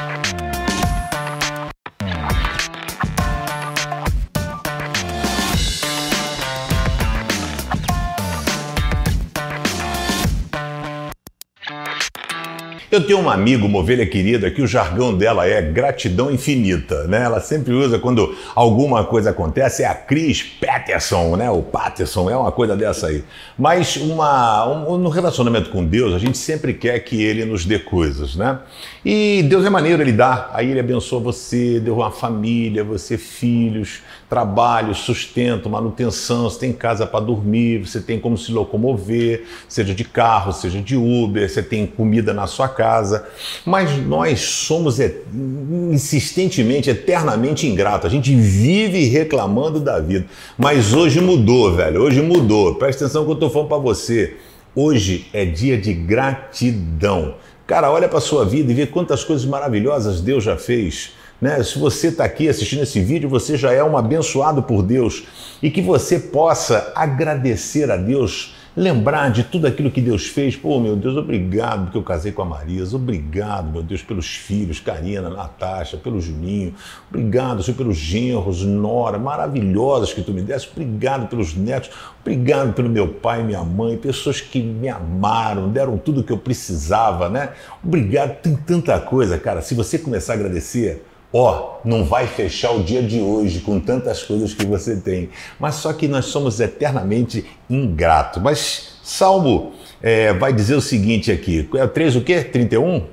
Bye. Eu tenho uma amiga, uma ovelha querida, que o jargão dela é gratidão infinita, né? Ela sempre usa quando alguma coisa acontece, é a Cris Peterson, né? O Patterson, é uma coisa dessa aí. Mas uma, um, no relacionamento com Deus, a gente sempre quer que Ele nos dê coisas, né? E Deus é maneiro, Ele dá. Aí Ele abençoa você, deu uma família, você filhos, trabalho, sustento, manutenção, você tem casa para dormir, você tem como se locomover, seja de carro, seja de Uber, você tem comida na sua casa casa, mas nós somos insistentemente, eternamente ingratos. A gente vive reclamando da vida. Mas hoje mudou, velho. Hoje mudou. Presta atenção que eu estou falando para você. Hoje é dia de gratidão. Cara, olha para sua vida e vê quantas coisas maravilhosas Deus já fez. Né? Se você está aqui assistindo esse vídeo, você já é um abençoado por Deus e que você possa agradecer a Deus lembrar de tudo aquilo que Deus fez. Pô, meu Deus, obrigado porque eu casei com a Marisa. Obrigado, meu Deus, pelos filhos, Karina, Natasha, pelo Juninho. Obrigado, Senhor, pelos genros, Nora, maravilhosas que tu me deste. Obrigado pelos netos. Obrigado pelo meu pai minha mãe, pessoas que me amaram, deram tudo o que eu precisava, né? Obrigado, tem tanta coisa, cara. Se você começar a agradecer, Ó, oh, não vai fechar o dia de hoje com tantas coisas que você tem. Mas só que nós somos eternamente ingratos. Mas Salmo é, vai dizer o seguinte aqui: é 3 o quê? 31?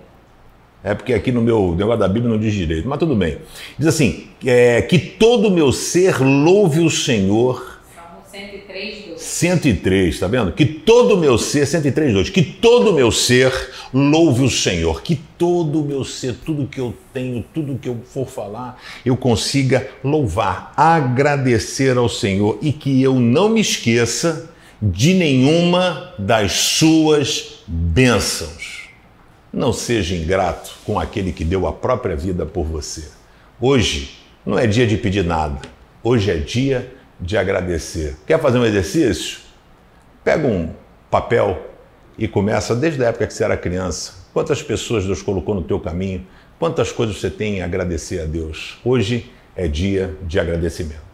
É porque aqui no meu negócio da Bíblia não diz direito, mas tudo bem. Diz assim: é, que todo o meu ser louve o Senhor 103, tá vendo? Que todo o meu ser, 103, 2, que todo o meu ser louve o Senhor, que todo o meu ser, tudo que eu tenho, tudo que eu for falar, eu consiga louvar, agradecer ao Senhor e que eu não me esqueça de nenhuma das suas bênçãos. Não seja ingrato com aquele que deu a própria vida por você. Hoje não é dia de pedir nada, hoje é dia de agradecer. Quer fazer um exercício? Pega um papel e começa desde a época que você era criança. Quantas pessoas Deus colocou no teu caminho? Quantas coisas você tem a agradecer a Deus? Hoje é dia de agradecimento.